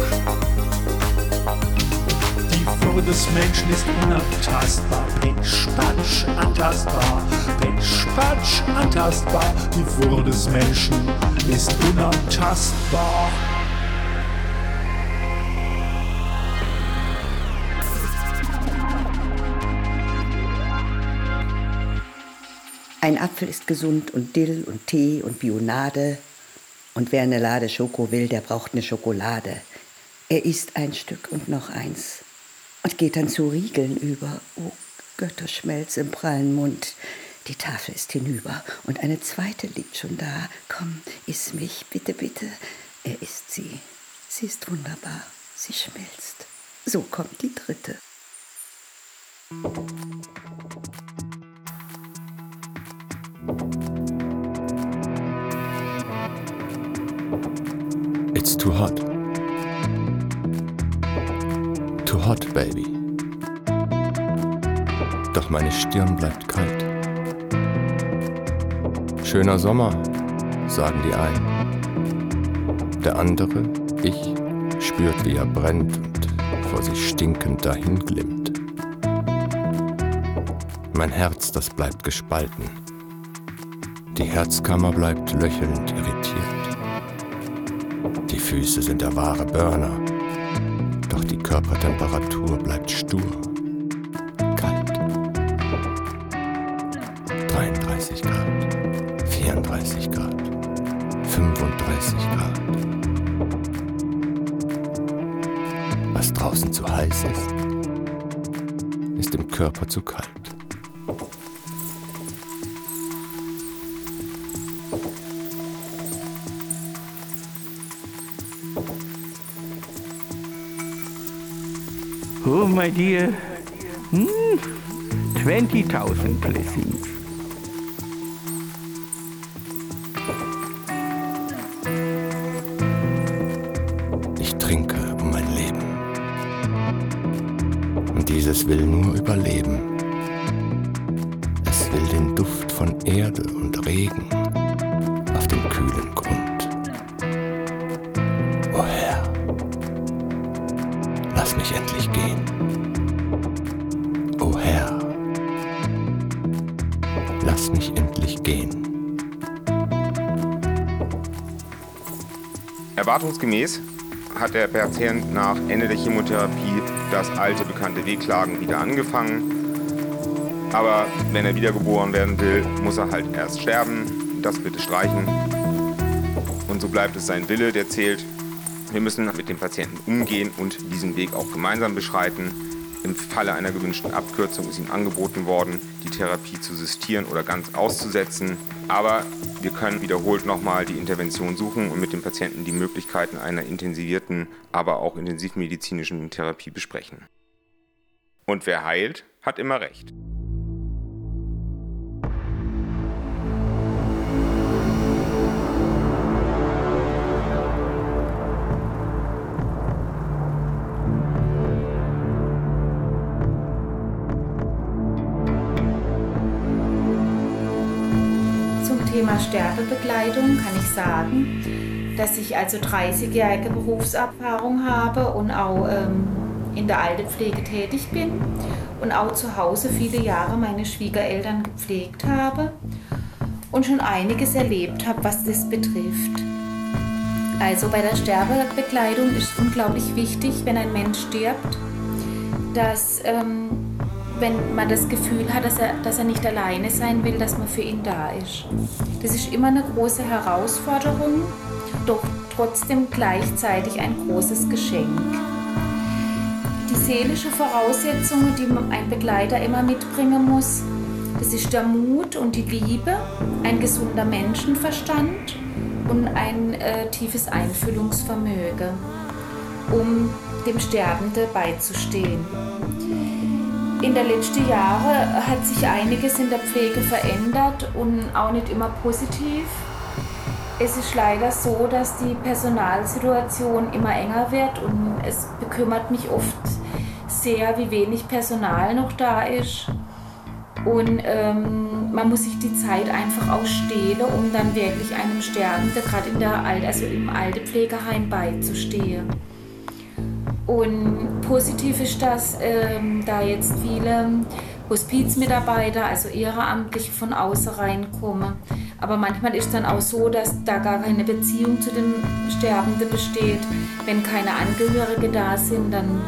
Die Würde des Menschen ist unantastbar, Pitsch, Patsch, antastbar, Pitsch, Patsch, antastbar. Die Würde des Menschen ist unantastbar. Ein Apfel ist gesund und Dill und Tee und Bionade. Und wer eine Lade Schoko will, der braucht eine Schokolade. Er isst ein Stück und noch eins und geht dann zu Riegeln über. Oh, Götterschmelz im prallen Mund. Die Tafel ist hinüber und eine zweite liegt schon da. Komm, iss mich, bitte, bitte. Er isst sie. Sie ist wunderbar. Sie schmilzt. So kommt die dritte. It's too hot. Too hot, baby. Doch meine Stirn bleibt kalt. Schöner Sommer, sagen die einen. Der andere, ich, spürt, wie er brennt und vor sich stinkend dahin glimmt. Mein Herz, das bleibt gespalten. Die Herzkammer bleibt löchelnd irritiert. Füße sind der wahre Burner, doch die Körpertemperatur bleibt stur. Kalt. 33 Grad, 34 Grad, 35 Grad. Was draußen zu heiß ist, ist im Körper zu kalt. Oh, my dear. Hmm, 20,000 blessings. Ich trinke um mein Leben. Und dieses will nur überleben. Erwartungsgemäß hat der Patient nach Ende der Chemotherapie das alte bekannte Wehklagen wieder angefangen. Aber wenn er wiedergeboren werden will, muss er halt erst sterben. Das bitte streichen. Und so bleibt es sein Wille, der zählt. Wir müssen mit dem Patienten umgehen und diesen Weg auch gemeinsam beschreiten. Im Falle einer gewünschten Abkürzung ist ihm angeboten worden, die Therapie zu sistieren oder ganz auszusetzen. Aber wir können wiederholt nochmal die Intervention suchen und mit dem Patienten die Möglichkeiten einer intensivierten, aber auch intensivmedizinischen Therapie besprechen. Und wer heilt, hat immer recht. Sterbebegleitung kann ich sagen, dass ich also 30-jährige Berufserfahrung habe und auch ähm, in der Altenpflege tätig bin und auch zu Hause viele Jahre meine Schwiegereltern gepflegt habe und schon einiges erlebt habe, was das betrifft. Also bei der Sterbebegleitung ist unglaublich wichtig, wenn ein Mensch stirbt, dass ähm, wenn man das Gefühl hat, dass er, dass er nicht alleine sein will, dass man für ihn da ist. Das ist immer eine große Herausforderung, doch trotzdem gleichzeitig ein großes Geschenk. Die seelische Voraussetzung, die ein Begleiter immer mitbringen muss, das ist der Mut und die Liebe, ein gesunder Menschenverstand und ein äh, tiefes Einfühlungsvermögen, um dem Sterbenden beizustehen. In den letzten Jahren hat sich einiges in der Pflege verändert und auch nicht immer positiv. Es ist leider so, dass die Personalsituation immer enger wird und es bekümmert mich oft sehr, wie wenig Personal noch da ist. Und ähm, man muss sich die Zeit einfach ausstehlen, um dann wirklich einem Sterbenden, gerade in der Alt also im Altepflegeheim beizustehen. Und positiv ist das, ähm, da jetzt viele Hospizmitarbeiter, also Ehrenamtliche von außen reinkommen. Aber manchmal ist dann auch so, dass da gar keine Beziehung zu den Sterbenden besteht. Wenn keine Angehörige da sind, dann,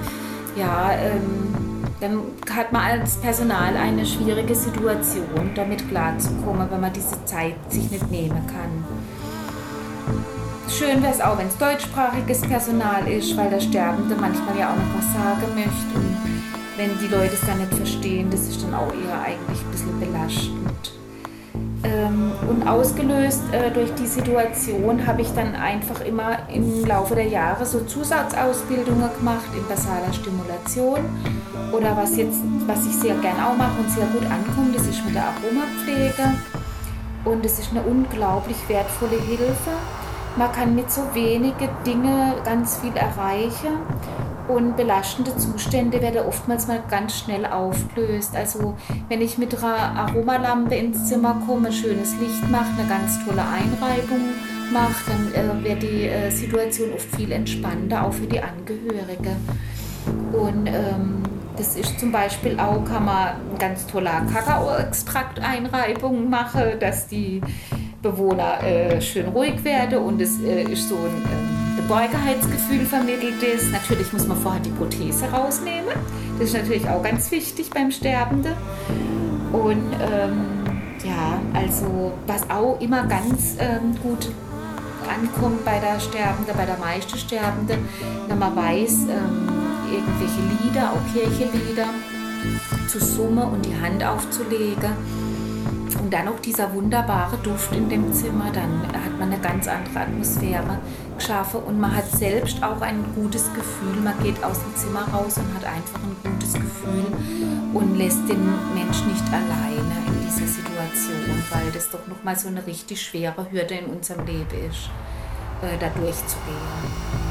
ja, ähm, dann hat man als Personal eine schwierige Situation, damit klarzukommen, wenn man diese Zeit sich nicht nehmen kann. Schön wäre es auch, wenn es deutschsprachiges Personal ist, weil der Sterbende manchmal ja auch noch was sagen möchte. Und wenn die Leute es dann nicht verstehen, das ist dann auch eher eigentlich ein bisschen belastend. Ähm, und ausgelöst äh, durch die Situation habe ich dann einfach immer im Laufe der Jahre so Zusatzausbildungen gemacht in basaler Stimulation. Oder was, jetzt, was ich sehr gern auch mache und sehr gut ankommt, das ist mit der Aromapflege. Und es ist eine unglaublich wertvolle Hilfe man kann mit so wenigen Dingen ganz viel erreichen und belastende Zustände werden oftmals mal ganz schnell aufgelöst. Also wenn ich mit einer Aromalampe ins Zimmer komme, schönes Licht mache, eine ganz tolle Einreibung mache, dann äh, wird die äh, Situation oft viel entspannter, auch für die Angehörige. Und ähm, das ist zum Beispiel auch, kann man ein ganz toller Kakaoextrakt-Einreibung machen, dass die Bewohner äh, schön ruhig werde und es äh, ist so ein äh, Geborgenheitsgefühl vermittelt ist. Natürlich muss man vorher die Prothese rausnehmen. Das ist natürlich auch ganz wichtig beim Sterbenden. Und ähm, ja, also was auch immer ganz ähm, gut ankommt bei der Sterbenden, bei der meisten Sterbenden, wenn man weiß, ähm, irgendwelche Lieder, auch Kirchenlieder zu summen und die Hand aufzulegen und dann noch dieser wunderbare Duft in dem Zimmer, dann hat man eine ganz andere Atmosphäre geschaffen und man hat selbst auch ein gutes Gefühl. Man geht aus dem Zimmer raus und hat einfach ein gutes Gefühl und lässt den Menschen nicht alleine in dieser Situation, weil das doch nochmal so eine richtig schwere Hürde in unserem Leben ist, äh, da durchzugehen.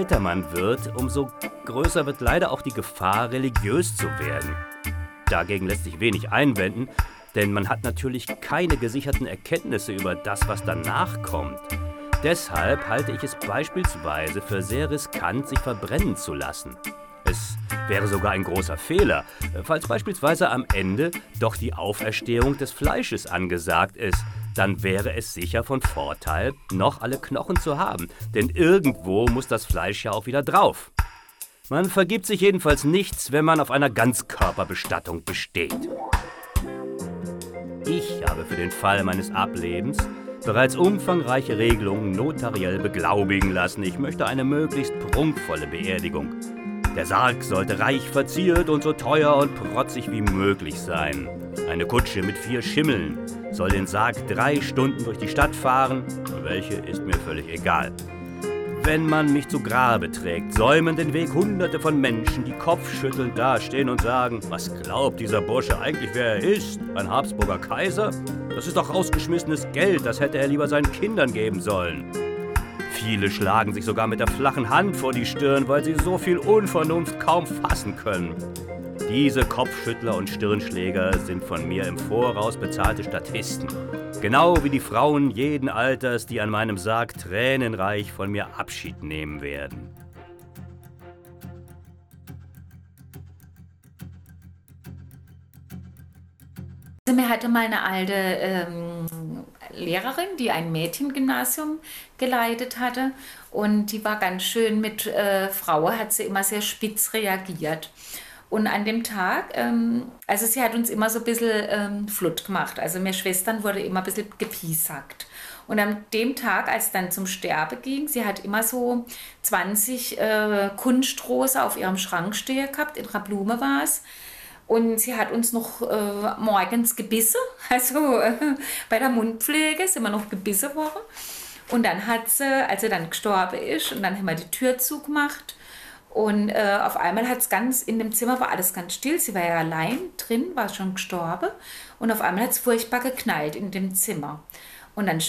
Älter man wird, umso größer wird leider auch die Gefahr, religiös zu werden. Dagegen lässt sich wenig einwenden, denn man hat natürlich keine gesicherten Erkenntnisse über das, was danach kommt. Deshalb halte ich es beispielsweise für sehr riskant, sich verbrennen zu lassen. Es wäre sogar ein großer Fehler, falls beispielsweise am Ende doch die Auferstehung des Fleisches angesagt ist dann wäre es sicher von Vorteil, noch alle Knochen zu haben, denn irgendwo muss das Fleisch ja auch wieder drauf. Man vergibt sich jedenfalls nichts, wenn man auf einer Ganzkörperbestattung besteht. Ich habe für den Fall meines Ablebens bereits umfangreiche Regelungen notariell beglaubigen lassen. Ich möchte eine möglichst prunkvolle Beerdigung. Der Sarg sollte reich verziert und so teuer und protzig wie möglich sein. Eine Kutsche mit vier Schimmeln soll den Sarg drei Stunden durch die Stadt fahren, welche ist mir völlig egal. Wenn man mich zu Grabe trägt, säumen den Weg hunderte von Menschen, die kopfschüttelnd dastehen und sagen, was glaubt dieser Bursche eigentlich, wer er ist? Ein Habsburger Kaiser? Das ist doch rausgeschmissenes Geld, das hätte er lieber seinen Kindern geben sollen. Viele schlagen sich sogar mit der flachen Hand vor die Stirn, weil sie so viel Unvernunft kaum fassen können. Diese Kopfschüttler und Stirnschläger sind von mir im Voraus bezahlte Statisten. Genau wie die Frauen jeden Alters, die an meinem Sarg tränenreich von mir Abschied nehmen werden. Also mir hatte mal eine alte ähm, Lehrerin, die ein Mädchengymnasium geleitet hatte. Und die war ganz schön mit äh, Frauen, hat sie immer sehr spitz reagiert. Und an dem Tag, ähm, also sie hat uns immer so ein bisschen ähm, flott gemacht. Also mir Schwestern wurde immer ein bisschen gepiesackt. Und an dem Tag, als es dann zum Sterbe ging, sie hat immer so 20 äh, Kunstrose auf ihrem Schrank stehen gehabt, in einer Blume war es. Und sie hat uns noch äh, morgens gebissen, <laughs> also äh, bei der Mundpflege sind wir noch gebissen worden. Und dann hat sie, als sie dann gestorben ist, und dann haben wir die Tür zugemacht. Und äh, auf einmal hat es ganz, in dem Zimmer war alles ganz still. Sie war ja allein drin, war schon gestorben. Und auf einmal hat es furchtbar geknallt in dem Zimmer. Und dann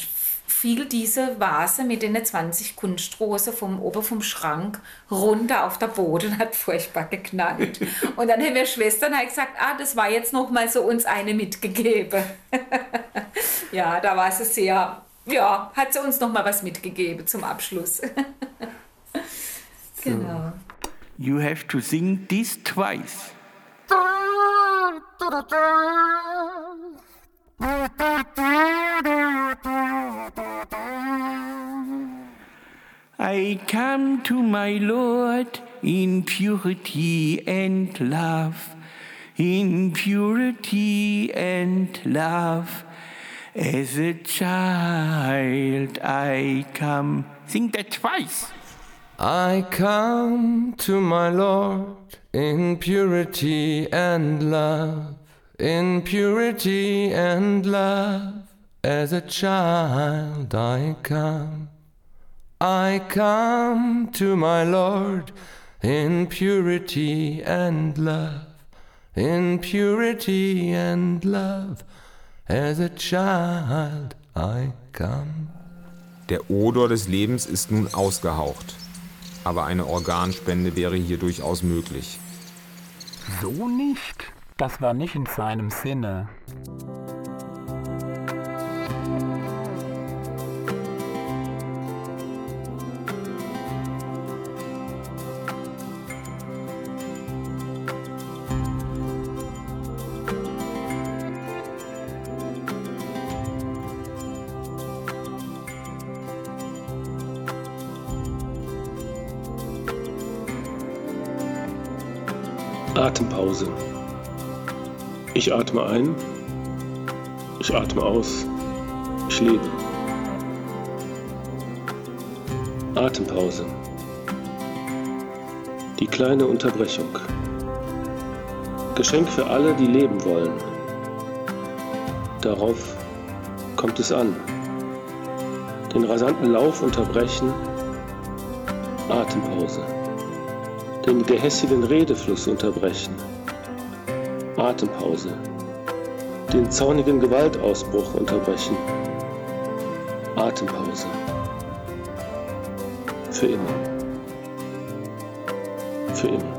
fiel diese Vase mit den 20 Kunstrosen vom oben vom Schrank runter auf der Boden und <laughs> hat furchtbar geknallt. Und dann haben wir Schwestern halt gesagt, ah, das war jetzt noch mal so uns eine mitgegeben. <laughs> ja, da war sie sehr, ja, hat sie uns noch mal was mitgegeben zum Abschluss. <laughs> genau. You have to sing this twice. I come to my Lord in purity and love, in purity and love. As a child I come. Sing that twice. I come to my Lord in purity and love, in purity and love. As a child I come. I come to my Lord in purity and love, in purity and love. As a child I come. Der Odor des Lebens ist nun ausgehaucht, aber eine Organspende wäre hier durchaus möglich. So nicht. Das war nicht in seinem Sinne. Atempause. Ich atme ein, ich atme aus, ich lebe. Atempause. Die kleine Unterbrechung. Geschenk für alle, die leben wollen. Darauf kommt es an. Den rasanten Lauf unterbrechen. Atempause den gehässigen Redefluss unterbrechen. Atempause. Den zornigen Gewaltausbruch unterbrechen. Atempause. Für immer. Für immer.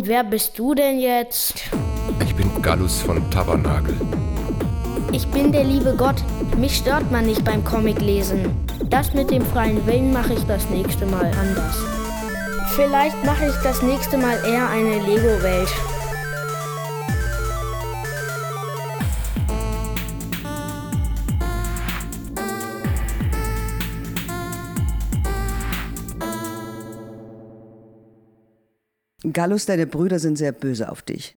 Und wer bist du denn jetzt? Ich bin Gallus von Tabernagel. Ich bin der liebe Gott. Mich stört man nicht beim Comiclesen. Das mit dem freien Willen mache ich das nächste Mal anders. Vielleicht mache ich das nächste Mal eher eine Lego-Welt. Gallus, deine Brüder sind sehr böse auf dich.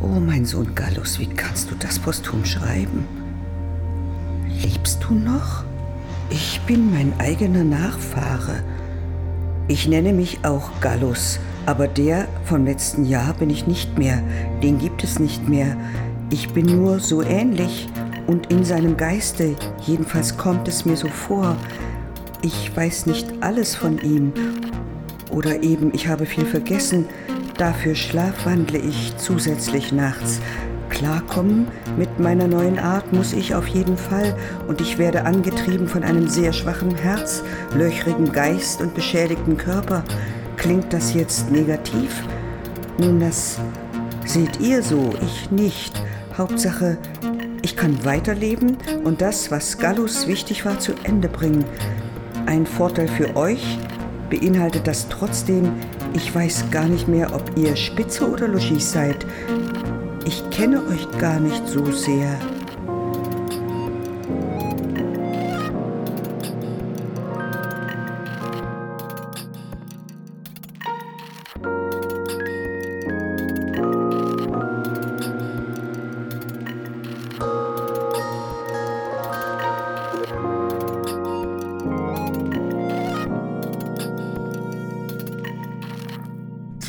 Oh, mein Sohn Gallus, wie kannst du das posthum schreiben? Lebst du noch? Ich bin mein eigener Nachfahre. Ich nenne mich auch Gallus, aber der vom letzten Jahr bin ich nicht mehr. Den gibt es nicht mehr. Ich bin nur so ähnlich und in seinem Geiste, jedenfalls kommt es mir so vor. Ich weiß nicht alles von ihm. Oder eben, ich habe viel vergessen. Dafür schlafwandle ich zusätzlich nachts. Klarkommen mit meiner neuen Art muss ich auf jeden Fall und ich werde angetrieben von einem sehr schwachen Herz, löchrigen Geist und beschädigten Körper. Klingt das jetzt negativ? Nun, das seht ihr so, ich nicht. Hauptsache, ich kann weiterleben und das, was Gallus wichtig war, zu Ende bringen. Ein Vorteil für euch beinhaltet das trotzdem, ich weiß gar nicht mehr, ob ihr Spitze oder Logis seid. Ich kenne euch gar nicht so sehr.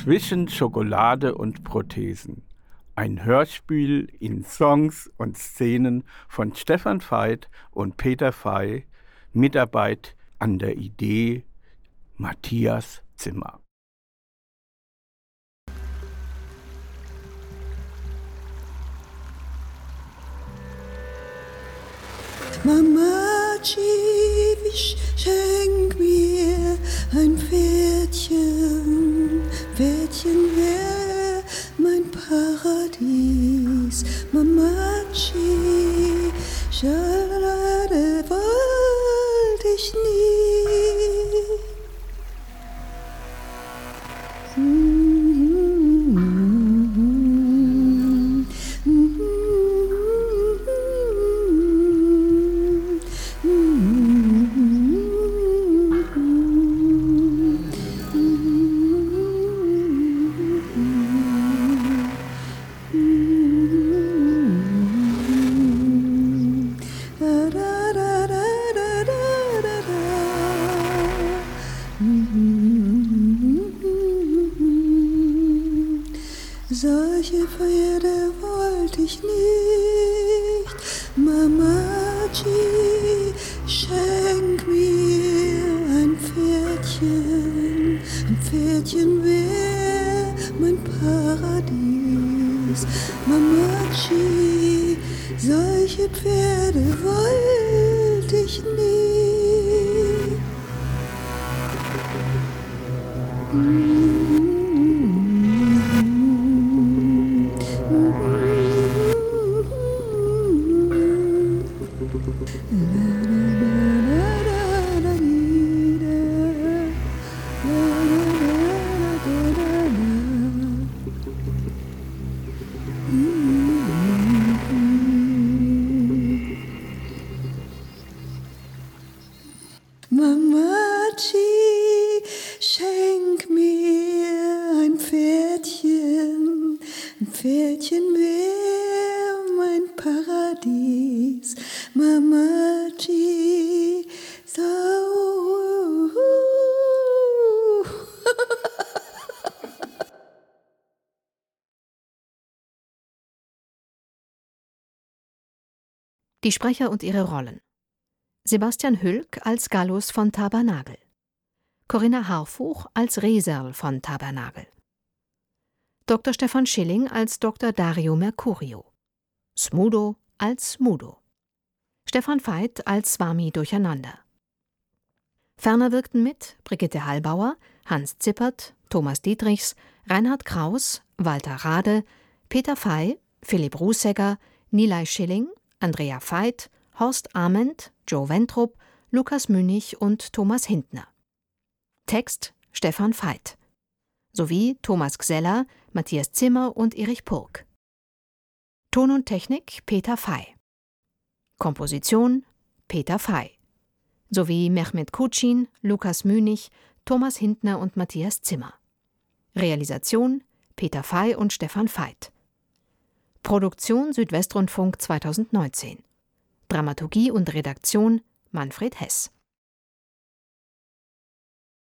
Zwischen Schokolade und Prothesen. Ein Hörspiel in Songs und Szenen von Stefan Veit und Peter Fey, Mitarbeit an der Idee Matthias Zimmer. Mama Civisch, schenk mir ein Pferdchen, Pferdchen wär mein Paradies. Mama Civisch, schade wollte ich nie. Solche mein Paradies. Mamachi, solche Pferde wollte ich nie. Mamachi, Die Sprecher und ihre Rollen. Sebastian Hülk als Gallus von Tabernagel. Corinna Harfuch als Reserl von Tabernagel. Dr. Stefan Schilling als Dr. Dario Mercurio. Smudo als Smudo. Stefan Veit als Swami Durcheinander. Ferner wirkten mit Brigitte Hallbauer, Hans Zippert, Thomas Dietrichs, Reinhard Kraus, Walter Rade, Peter Fey, Philipp Rußegger, Nilay Schilling, Andrea Veit, Horst Ament, Joe Wentrup, Lukas Münich und Thomas Hintner. Text Stefan Veit. Sowie Thomas Gseller, Matthias Zimmer und Erich Purk. Ton und Technik Peter Fey. Komposition Peter Fey. Sowie Mehmet Kutschin, Lukas Münich, Thomas Hintner und Matthias Zimmer. Realisation Peter Fey und Stefan Veit. Produktion Südwestrundfunk 2019. Dramaturgie und Redaktion Manfred Hess.